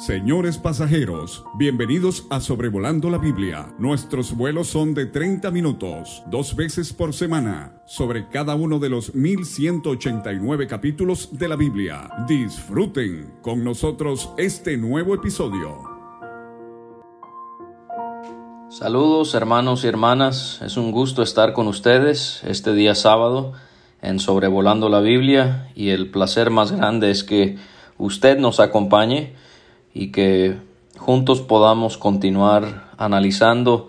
Señores pasajeros, bienvenidos a Sobrevolando la Biblia. Nuestros vuelos son de 30 minutos, dos veces por semana, sobre cada uno de los 1189 capítulos de la Biblia. Disfruten con nosotros este nuevo episodio. Saludos hermanos y hermanas, es un gusto estar con ustedes este día sábado en Sobrevolando la Biblia y el placer más grande es que usted nos acompañe y que juntos podamos continuar analizando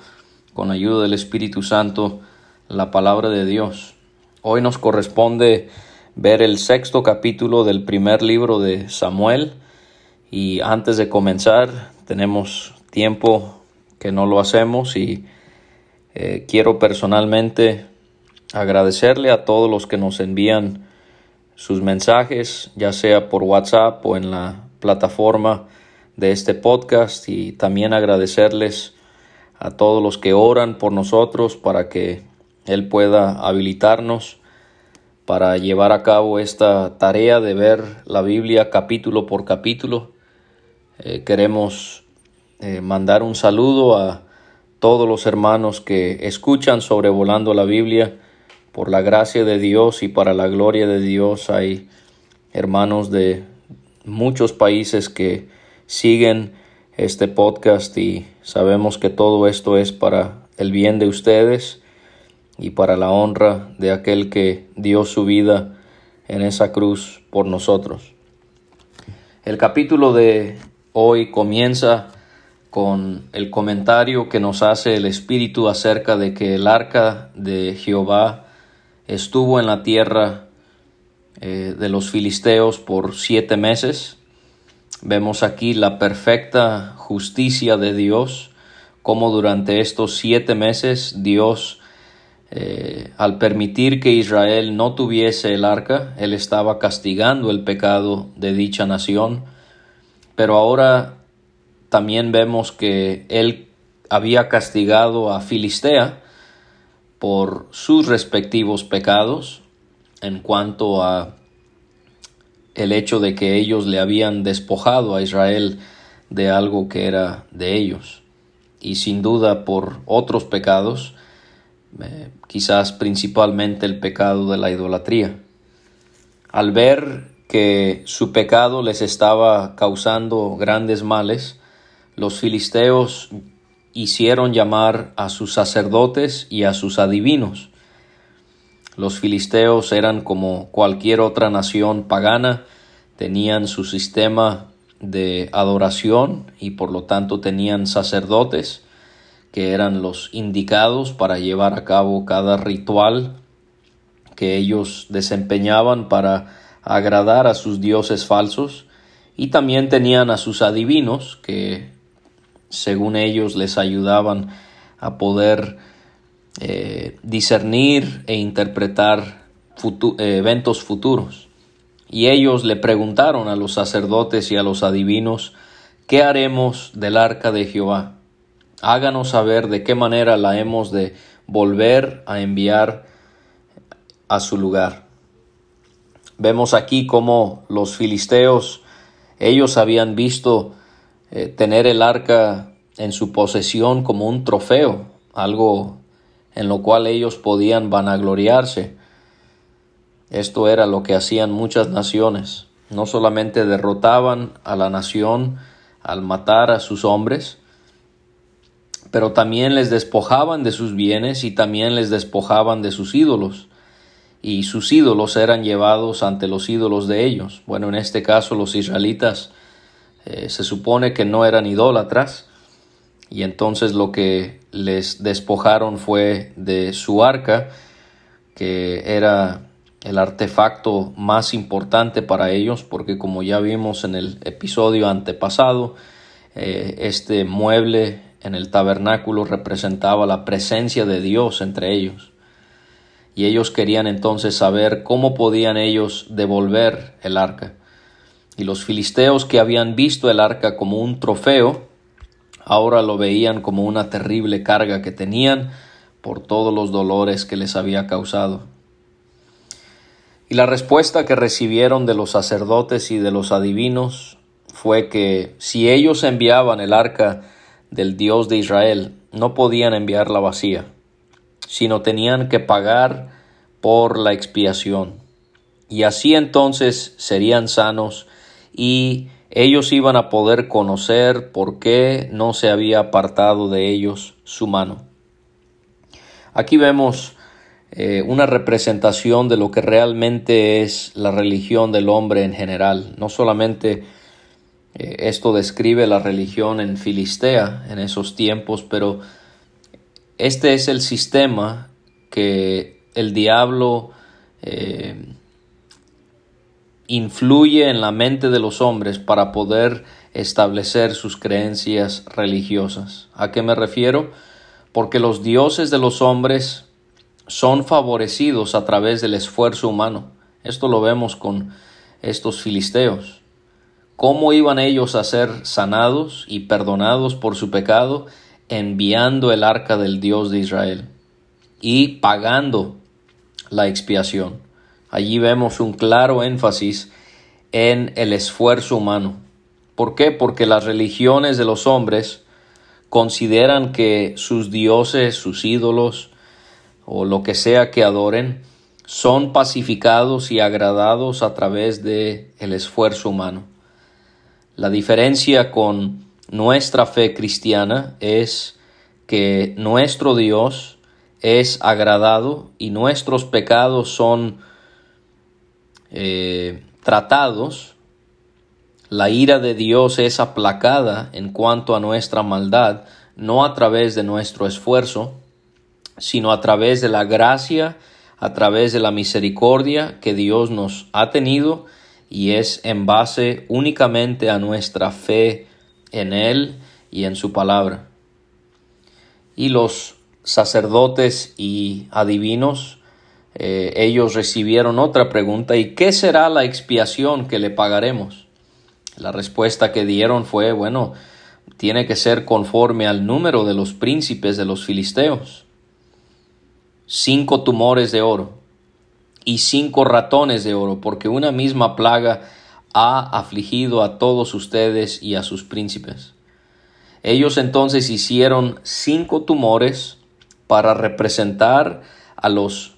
con ayuda del Espíritu Santo la palabra de Dios. Hoy nos corresponde ver el sexto capítulo del primer libro de Samuel y antes de comenzar tenemos tiempo que no lo hacemos y eh, quiero personalmente agradecerle a todos los que nos envían sus mensajes, ya sea por WhatsApp o en la plataforma de este podcast y también agradecerles a todos los que oran por nosotros para que Él pueda habilitarnos para llevar a cabo esta tarea de ver la Biblia capítulo por capítulo. Eh, queremos eh, mandar un saludo a todos los hermanos que escuchan sobrevolando la Biblia. Por la gracia de Dios y para la gloria de Dios hay hermanos de muchos países que siguen este podcast y sabemos que todo esto es para el bien de ustedes y para la honra de aquel que dio su vida en esa cruz por nosotros. El capítulo de hoy comienza con el comentario que nos hace el Espíritu acerca de que el arca de Jehová estuvo en la tierra eh, de los filisteos por siete meses Vemos aquí la perfecta justicia de Dios, como durante estos siete meses Dios, eh, al permitir que Israel no tuviese el arca, Él estaba castigando el pecado de dicha nación, pero ahora también vemos que Él había castigado a Filistea por sus respectivos pecados en cuanto a el hecho de que ellos le habían despojado a Israel de algo que era de ellos y sin duda por otros pecados, eh, quizás principalmente el pecado de la idolatría. Al ver que su pecado les estaba causando grandes males, los filisteos hicieron llamar a sus sacerdotes y a sus adivinos, los filisteos eran como cualquier otra nación pagana, tenían su sistema de adoración y por lo tanto tenían sacerdotes que eran los indicados para llevar a cabo cada ritual que ellos desempeñaban para agradar a sus dioses falsos. Y también tenían a sus adivinos que según ellos les ayudaban a poder eh, discernir e interpretar eh, eventos futuros. Y ellos le preguntaron a los sacerdotes y a los adivinos, ¿qué haremos del arca de Jehová? Háganos saber de qué manera la hemos de volver a enviar a su lugar. Vemos aquí cómo los filisteos, ellos habían visto eh, tener el arca en su posesión como un trofeo, algo en lo cual ellos podían vanagloriarse. Esto era lo que hacían muchas naciones. No solamente derrotaban a la nación al matar a sus hombres, pero también les despojaban de sus bienes y también les despojaban de sus ídolos. Y sus ídolos eran llevados ante los ídolos de ellos. Bueno, en este caso los israelitas eh, se supone que no eran idólatras, y entonces lo que les despojaron fue de su arca, que era el artefacto más importante para ellos, porque como ya vimos en el episodio antepasado, eh, este mueble en el tabernáculo representaba la presencia de Dios entre ellos. Y ellos querían entonces saber cómo podían ellos devolver el arca. Y los filisteos que habían visto el arca como un trofeo, Ahora lo veían como una terrible carga que tenían por todos los dolores que les había causado. Y la respuesta que recibieron de los sacerdotes y de los adivinos fue que si ellos enviaban el arca del Dios de Israel, no podían enviarla vacía, sino tenían que pagar por la expiación. Y así entonces serían sanos y ellos iban a poder conocer por qué no se había apartado de ellos su mano. Aquí vemos eh, una representación de lo que realmente es la religión del hombre en general. No solamente eh, esto describe la religión en Filistea en esos tiempos, pero este es el sistema que el diablo eh, influye en la mente de los hombres para poder establecer sus creencias religiosas. ¿A qué me refiero? Porque los dioses de los hombres son favorecidos a través del esfuerzo humano. Esto lo vemos con estos filisteos. ¿Cómo iban ellos a ser sanados y perdonados por su pecado? Enviando el arca del Dios de Israel y pagando la expiación. Allí vemos un claro énfasis en el esfuerzo humano. ¿Por qué? Porque las religiones de los hombres consideran que sus dioses, sus ídolos, o lo que sea que adoren, son pacificados y agradados a través de el esfuerzo humano. La diferencia con nuestra fe cristiana es que nuestro Dios es agradado y nuestros pecados son eh, tratados, la ira de Dios es aplacada en cuanto a nuestra maldad, no a través de nuestro esfuerzo, sino a través de la gracia, a través de la misericordia que Dios nos ha tenido y es en base únicamente a nuestra fe en Él y en su palabra. Y los sacerdotes y adivinos, eh, ellos recibieron otra pregunta, ¿y qué será la expiación que le pagaremos? La respuesta que dieron fue, bueno, tiene que ser conforme al número de los príncipes de los filisteos cinco tumores de oro y cinco ratones de oro, porque una misma plaga ha afligido a todos ustedes y a sus príncipes. Ellos entonces hicieron cinco tumores para representar a los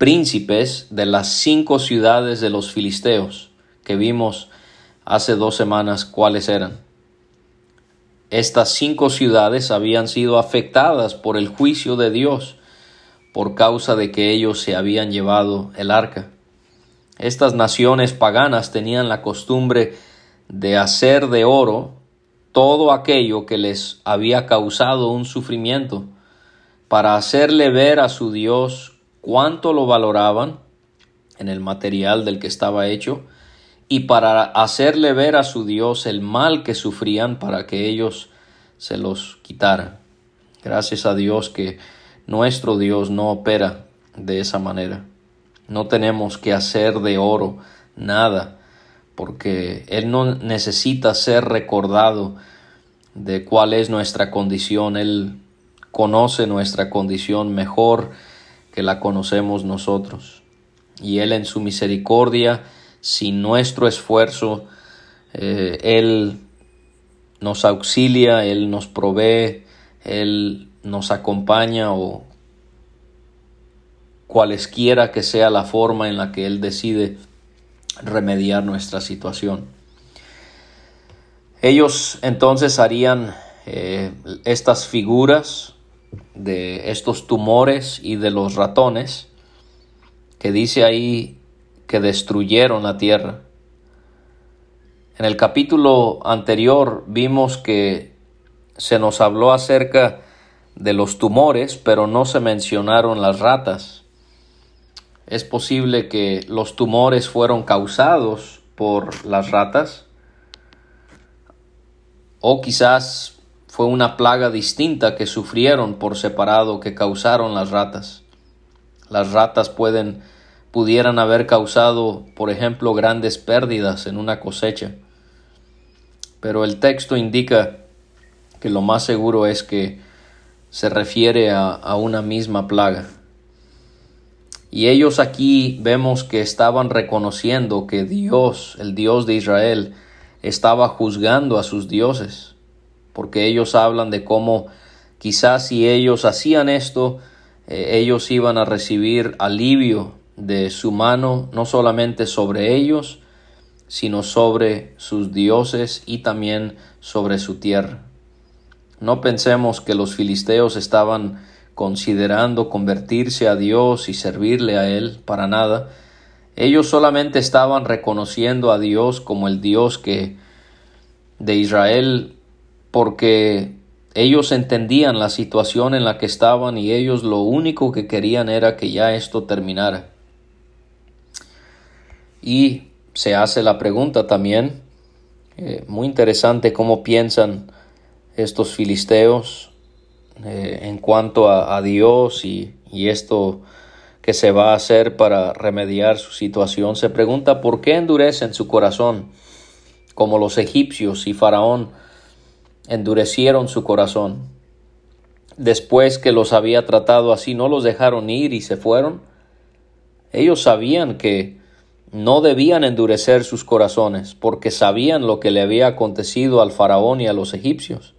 príncipes de las cinco ciudades de los filisteos, que vimos hace dos semanas cuáles eran. Estas cinco ciudades habían sido afectadas por el juicio de Dios por causa de que ellos se habían llevado el arca. Estas naciones paganas tenían la costumbre de hacer de oro todo aquello que les había causado un sufrimiento, para hacerle ver a su Dios cuánto lo valoraban en el material del que estaba hecho, y para hacerle ver a su Dios el mal que sufrían para que ellos se los quitaran. Gracias a Dios que nuestro Dios no opera de esa manera. No tenemos que hacer de oro nada, porque Él no necesita ser recordado de cuál es nuestra condición. Él conoce nuestra condición mejor la conocemos nosotros. Y Él en su misericordia, sin nuestro esfuerzo, eh, Él nos auxilia, Él nos provee, Él nos acompaña o cualesquiera que sea la forma en la que Él decide remediar nuestra situación. Ellos entonces harían eh, estas figuras de estos tumores y de los ratones que dice ahí que destruyeron la tierra. En el capítulo anterior vimos que se nos habló acerca de los tumores, pero no se mencionaron las ratas. Es posible que los tumores fueron causados por las ratas o quizás fue una plaga distinta que sufrieron por separado que causaron las ratas. Las ratas pueden pudieran haber causado, por ejemplo, grandes pérdidas en una cosecha. Pero el texto indica que lo más seguro es que se refiere a, una misma plaga. Y ellos aquí vemos que estaban reconociendo que Dios, el Dios de Israel, estaba juzgando a sus dioses, porque ellos hablan de cómo quizás si ellos hacían esto, eh, ellos iban a recibir alivio de su mano, no solamente sobre ellos, sino sobre sus dioses y también sobre su tierra. No pensemos que los filisteos estaban considerando convertirse a Dios y servirle a Él para nada. Ellos solamente estaban reconociendo a Dios como el Dios que de Israel porque ellos entendían la situación en la que estaban y ellos lo único que querían era que ya esto terminara. Y se hace la pregunta también, eh, muy interesante cómo piensan estos filisteos eh, en cuanto a, Dios y, y, esto que se va a hacer para remediar su situación. Se pregunta por qué endurecen su corazón, como los egipcios y Faraón endurecieron su corazón. Después que los había tratado así, no los dejaron ir y se fueron. Ellos sabían que no debían endurecer sus corazones, porque sabían lo que le había acontecido al faraón y a los egipcios.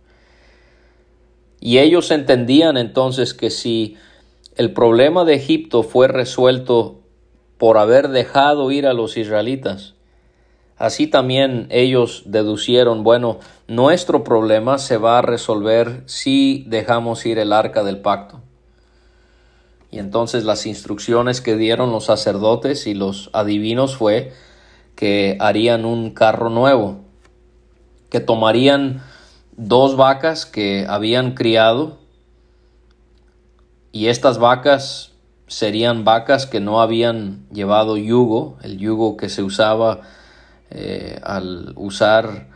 Y ellos entendían entonces que si el problema de Egipto fue resuelto por haber dejado ir a los israelitas, así también ellos deducieron, bueno, nuestro problema se va a resolver si dejamos ir el arca del pacto. Y entonces las instrucciones que dieron los sacerdotes y los adivinos fue que harían un carro nuevo, que tomarían dos vacas que habían criado y estas vacas serían vacas que no habían llevado yugo, el yugo que se usaba eh, al usar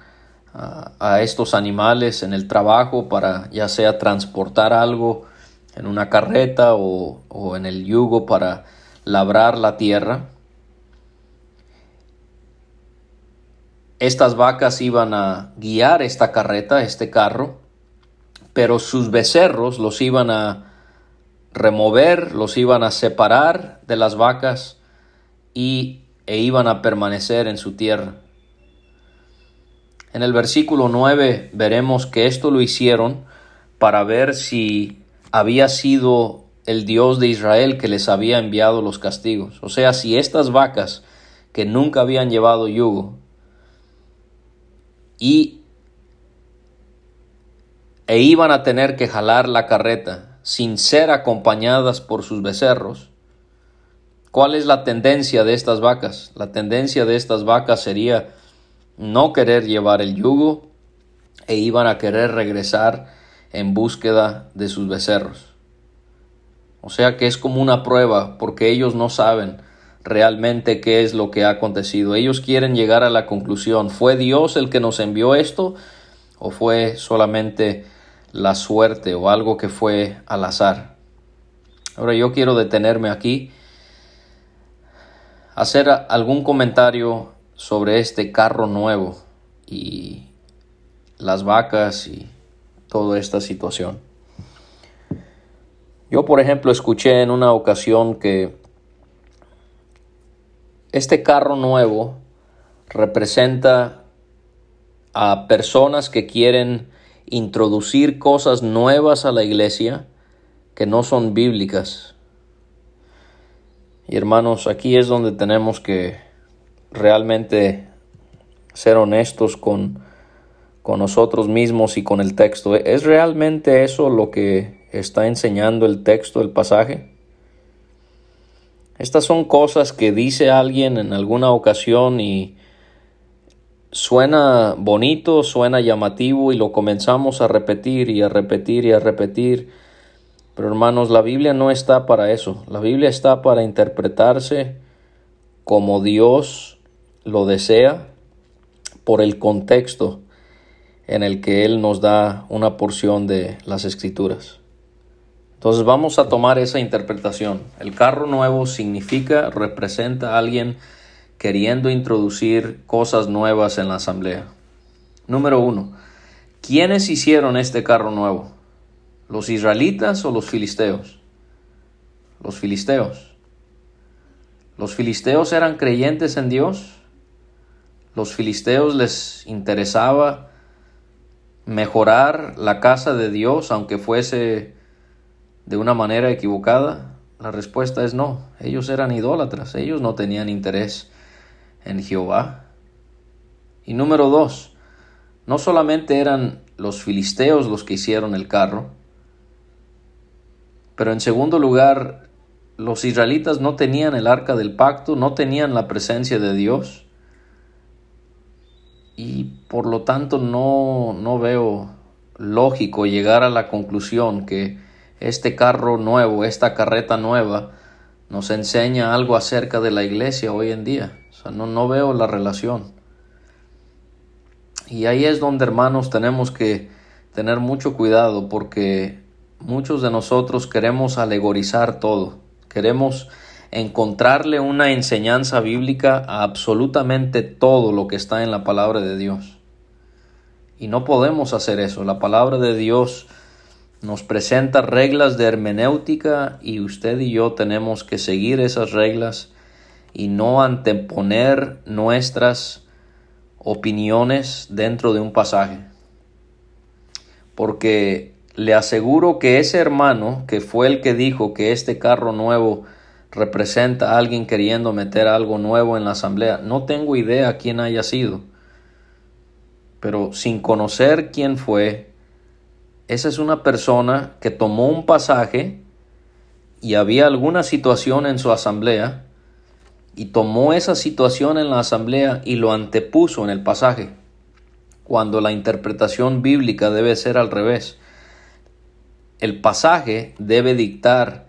a, estos animales en el trabajo para ya sea transportar algo en una carreta o, o en el yugo para labrar la tierra. Estas vacas iban a guiar esta carreta, este carro, pero sus becerros los iban a remover, los iban a separar de las vacas y, e iban a permanecer en su tierra. En el versículo 9 veremos que esto lo hicieron para ver si había sido el Dios de Israel que les había enviado los castigos. O sea, si estas vacas que nunca habían llevado yugo y e iban a tener que jalar la carreta sin ser acompañadas por sus becerros. ¿Cuál es la tendencia de estas vacas? La tendencia de estas vacas sería no querer llevar el yugo e iban a querer regresar en búsqueda de sus becerros. O sea que es como una prueba porque ellos no saben realmente qué es lo que ha acontecido. Ellos quieren llegar a la conclusión, ¿fue Dios el que nos envió esto o fue solamente la suerte o algo que fue al azar? Ahora yo quiero detenerme aquí, hacer algún comentario sobre este carro nuevo y las vacas y toda esta situación. Yo, por ejemplo, escuché en una ocasión que este carro nuevo representa a personas que quieren introducir cosas nuevas a la iglesia que no son bíblicas. Y hermanos, aquí es donde tenemos que realmente ser honestos con, con nosotros mismos y con el texto. ¿Es realmente eso lo que está enseñando el texto, el pasaje? Estas son cosas que dice alguien en alguna ocasión y suena bonito, suena llamativo y lo comenzamos a repetir y a repetir y a repetir. Pero hermanos, la Biblia no está para eso. La Biblia está para interpretarse como Dios lo desea por el contexto en el que Él nos da una porción de las escrituras. Entonces vamos a tomar esa interpretación. El carro nuevo significa, representa a alguien queriendo introducir cosas nuevas en la asamblea. Número uno, ¿quiénes hicieron este carro nuevo? ¿Los israelitas o los filisteos? Los filisteos. ¿Los filisteos eran creyentes en Dios? Los filisteos les interesaba mejorar la casa de Dios, aunque fuese de una manera equivocada. La respuesta es no. Ellos eran idólatras, ellos no tenían interés en Jehová. Y número dos, no solamente eran los filisteos los que hicieron el carro, pero en segundo lugar, los israelitas no tenían el arca del pacto, no tenían la presencia de Dios. Y por lo tanto no, no veo lógico llegar a la conclusión que este carro nuevo, esta carreta nueva, nos enseña algo acerca de la iglesia hoy en día. O sea, no, no veo la relación. Y ahí es donde, hermanos, tenemos que tener mucho cuidado porque muchos de nosotros queremos alegorizar todo. Queremos encontrarle una enseñanza bíblica a absolutamente todo lo que está en la palabra de Dios. Y no podemos hacer eso. La palabra de Dios nos presenta reglas de hermenéutica y usted y yo tenemos que seguir esas reglas y no anteponer nuestras opiniones dentro de un pasaje. Porque le aseguro que ese hermano que fue el que dijo que este carro nuevo representa a alguien queriendo meter algo nuevo en la asamblea, no tengo idea quién haya sido. Pero sin conocer quién fue, esa es una persona que tomó un pasaje y había alguna situación en su asamblea y tomó esa situación en la asamblea y lo antepuso en el pasaje, cuando la interpretación bíblica debe ser al revés. El pasaje debe dictar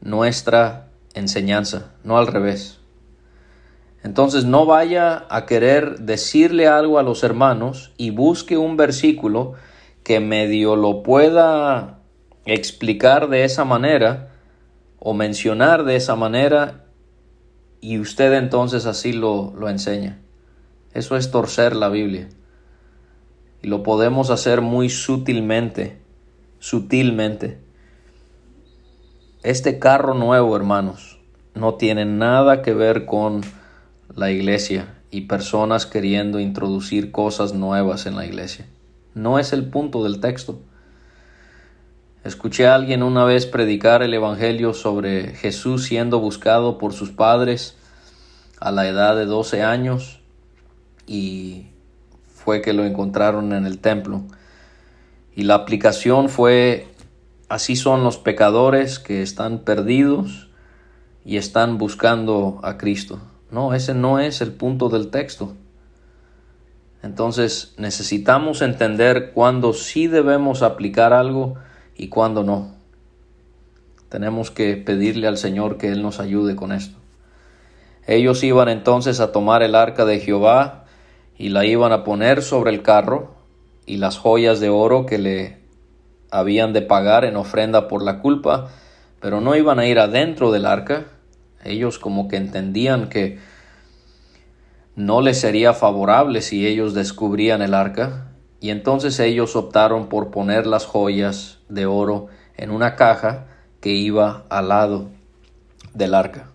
nuestra enseñanza, no al revés. Entonces no vaya a querer decirle algo a los hermanos y busque un versículo que medio lo pueda explicar de esa manera o mencionar de esa manera y usted entonces así lo, lo enseña. Eso es torcer la Biblia. Y lo podemos hacer muy sutilmente, sutilmente. Este carro nuevo, hermanos, no tiene nada que ver con la iglesia y personas queriendo introducir cosas nuevas en la iglesia. No es el punto del texto. Escuché a alguien una vez predicar el Evangelio sobre Jesús siendo buscado por sus padres a la edad de 12 años y fue que lo encontraron en el templo. Y la aplicación fue, así son los pecadores que están perdidos y están buscando a Cristo. No, ese no es el punto del texto. Entonces necesitamos entender cuándo sí debemos aplicar algo y cuándo no. Tenemos que pedirle al Señor que Él nos ayude con esto. Ellos iban entonces a tomar el arca de Jehová y la iban a poner sobre el carro y las joyas de oro que le habían de pagar en ofrenda por la culpa, pero no iban a ir adentro del arca. Ellos como que entendían que no les sería favorable si ellos descubrían el arca, y entonces ellos optaron por poner las joyas de oro en una caja que iba al lado del arca.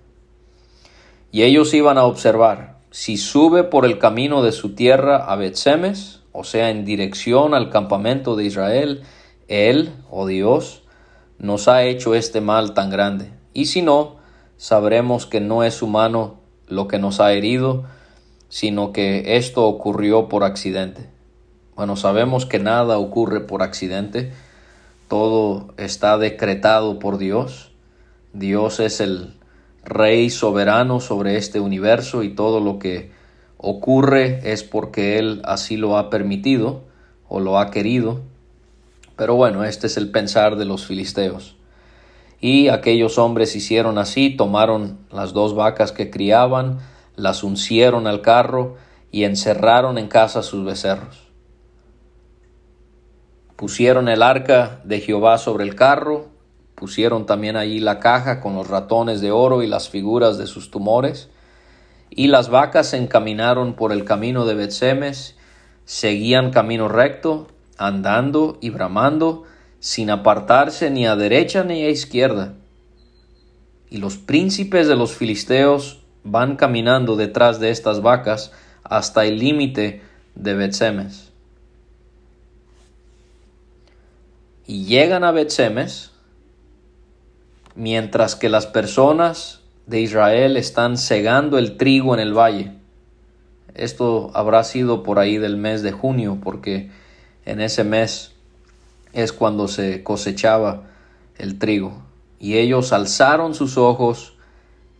Y ellos iban a observar si sube por el camino de su tierra a Betsemes, o sea, en dirección al campamento de Israel, él, oh Dios, nos ha hecho este mal tan grande. Y si no, sabremos que no es humano lo que nos ha herido, sino que esto ocurrió por accidente. Bueno, sabemos que nada ocurre por accidente, todo está decretado por Dios. Dios es el Rey soberano sobre este universo y todo lo que ocurre es porque Él así lo ha permitido o lo ha querido. Pero bueno, este es el pensar de los filisteos. Y aquellos hombres hicieron así, tomaron las dos vacas que criaban, las uncieron al carro y encerraron en casa sus becerros. Pusieron el arca de Jehová sobre el carro, pusieron también allí la caja con los ratones de oro y las figuras de sus tumores, y las vacas se encaminaron por el camino de Betsemes, seguían camino recto, andando y bramando, sin apartarse ni a derecha ni a izquierda. Y los príncipes de los filisteos van caminando detrás de estas vacas hasta el límite de Betsemes. Y llegan a Betsemes mientras que las personas de Israel están segando el trigo en el valle. Esto habrá sido por ahí del mes de junio, porque en ese mes es cuando se cosechaba el trigo. Y ellos alzaron sus ojos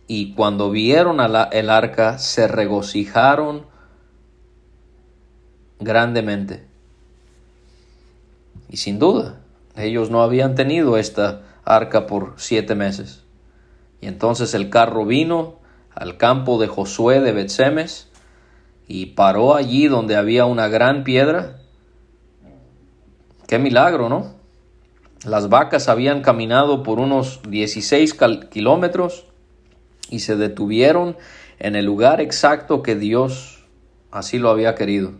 y cuando vieron el arca se regocijaron grandemente. Y sin duda, ellos no habían tenido esta arca por siete meses. Y entonces el carro vino al campo de Josué de Betsemes y paró allí donde había una gran piedra. Qué milagro, ¿no? Las vacas habían caminado por unos 16 kilómetros y se detuvieron en el lugar exacto que Dios así lo había querido.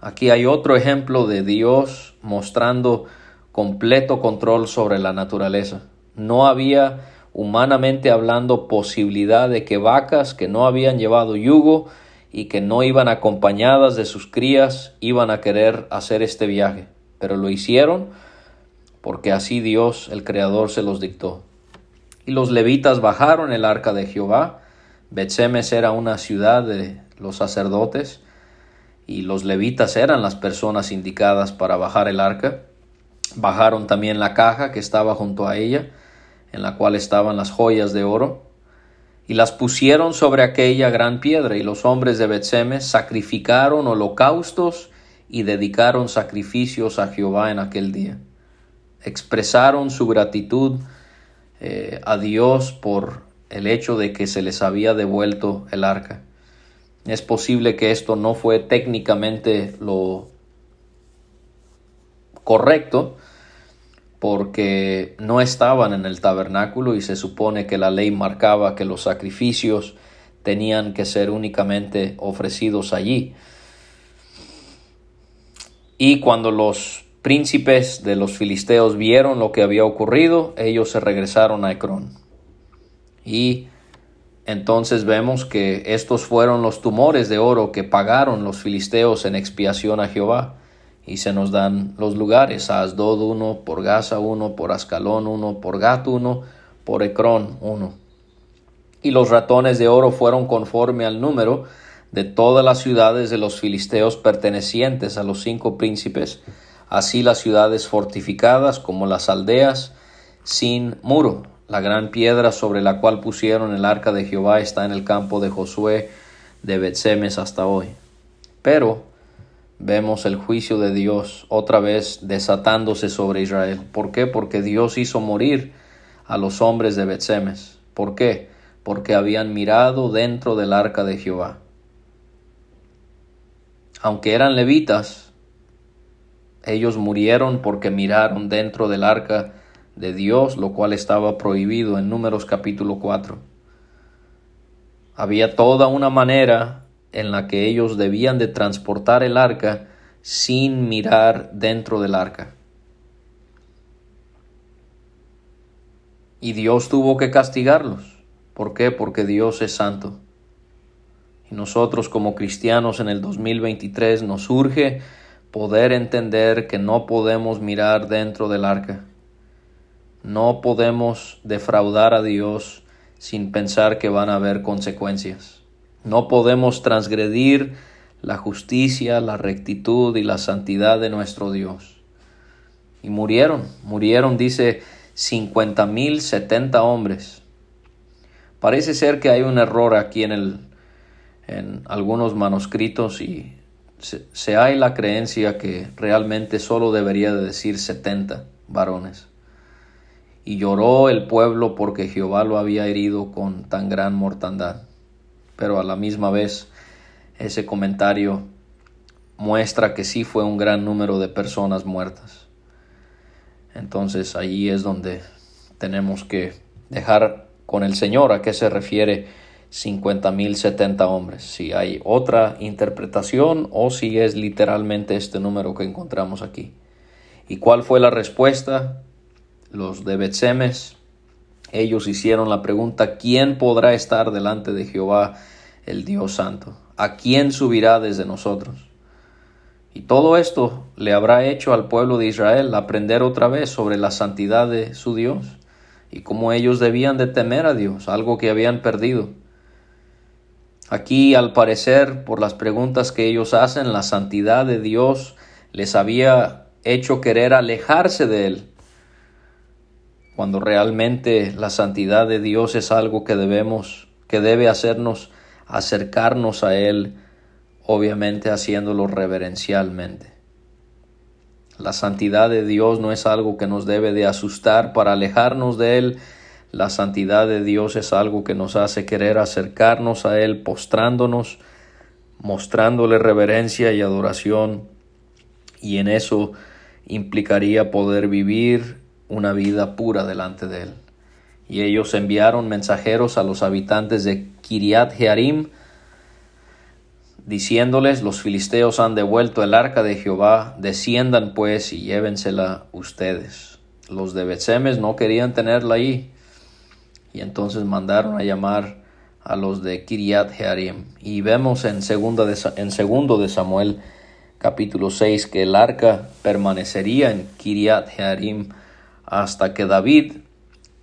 Aquí hay otro ejemplo de Dios mostrando completo control sobre la naturaleza. No había, humanamente hablando, posibilidad de que vacas que no habían llevado yugo y que no iban acompañadas de sus crías iban a querer hacer este viaje. Pero lo hicieron porque así Dios, el Creador, se los dictó. Y los levitas bajaron el arca de Jehová. Betsemes era una ciudad de los sacerdotes y los levitas eran las personas indicadas para bajar el arca. Bajaron también la caja que estaba junto a ella, en la cual estaban las joyas de oro, y las pusieron sobre aquella gran piedra, y los hombres de Betsemes sacrificaron holocaustos y dedicaron sacrificios a Jehová en aquel día. Expresaron su gratitud eh, a Dios por el hecho de que se les había devuelto el arca. Es posible que esto no fue técnicamente lo correcto, porque no estaban en el tabernáculo y se supone que la ley marcaba que los sacrificios tenían que ser únicamente ofrecidos allí. Y cuando los príncipes de los filisteos vieron lo que había ocurrido, ellos se regresaron a Ecrón. Y entonces vemos que estos fueron los tumores de oro que pagaron los filisteos en expiación a Jehová y se nos dan los lugares, a Asdod 1, por Gaza 1, por Ascalón 1, por Gat 1, por Ecrón 1. Y los ratones de oro fueron conforme al número de todas las ciudades de los filisteos pertenecientes a los cinco príncipes, así las ciudades fortificadas como las aldeas sin muro. La gran piedra sobre la cual pusieron el arca de Jehová está en el campo de Josué de Betsemes hasta hoy. Pero vemos el juicio de Dios otra vez desatándose sobre Israel. ¿Por qué? Porque Dios hizo morir a los hombres de Betsemes. ¿Por qué? Porque habían mirado dentro del arca de Jehová. Aunque eran levitas, ellos murieron porque miraron dentro del arca de Dios, lo cual estaba prohibido en Números capítulo 4. Había toda una manera en la que ellos debían de transportar el arca sin mirar dentro del arca. Y Dios tuvo que castigarlos. ¿Por qué? Porque Dios es santo. Y nosotros como cristianos en el 2023 nos urge poder entender que no podemos mirar dentro del arca. No podemos defraudar a Dios sin pensar que van a haber consecuencias. No podemos transgredir la justicia, la rectitud y la santidad de nuestro Dios. Y murieron, murieron, dice, cincuenta mil setenta hombres. Parece ser que hay un error aquí en, el, en algunos manuscritos y se, hay la creencia que realmente solo debería de decir setenta varones. Y lloró el pueblo porque Jehová lo había herido con tan gran mortandad pero a la misma vez ese comentario muestra que sí fue un gran número de personas muertas. Entonces allí es donde tenemos que dejar con el Señor a qué se refiere 50 mil 70 hombres, si hay otra interpretación o si es literalmente este número que encontramos aquí. ¿Y cuál fue la respuesta? Los de Betsemes ellos hicieron la pregunta, ¿quién podrá estar delante de Jehová el Dios Santo? ¿a quién subirá desde nosotros? Y todo esto le habrá hecho al pueblo de Israel aprender otra vez sobre la santidad de su Dios y cómo ellos debían de temer a Dios, algo que habían perdido. Aquí, al parecer, por las preguntas que ellos hacen, la santidad de Dios les había hecho querer alejarse de Él, cuando realmente la santidad de Dios es algo que debemos, que debe hacernos acercarnos a Él, obviamente haciéndolo reverencialmente. La santidad de Dios no es algo que nos debe de asustar para alejarnos de Él, la santidad de Dios es algo que nos hace querer acercarnos a Él postrándonos, mostrándole reverencia y adoración, y en eso implicaría poder vivir una vida pura delante de Él. Y ellos enviaron mensajeros a los habitantes de Kiriat Jearim, diciéndoles, los filisteos han devuelto el arca de Jehová, desciendan pues y llévensela ustedes. Los de Betsemes no querían tenerla ahí, y entonces mandaron a llamar a los de Kiriat Jearim. Y vemos en, segunda en segundo de Samuel capítulo 6 que el arca permanecería en Kiriat Jearim hasta que David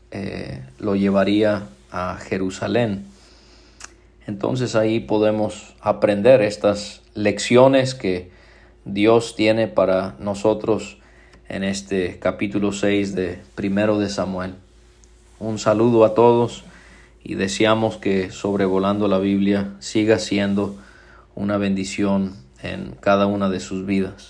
eh, lo llevaría a Jerusalén. Entonces ahí podemos aprender estas lecciones que Dios tiene para nosotros en este capítulo 6 de primero de Samuel. Un saludo a todos y deseamos que sobrevolando la Biblia siga siendo una bendición en cada una de sus vidas.